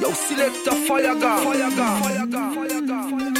Yo, select a fire gun, fire gun, fire gun, fire gun. Fire to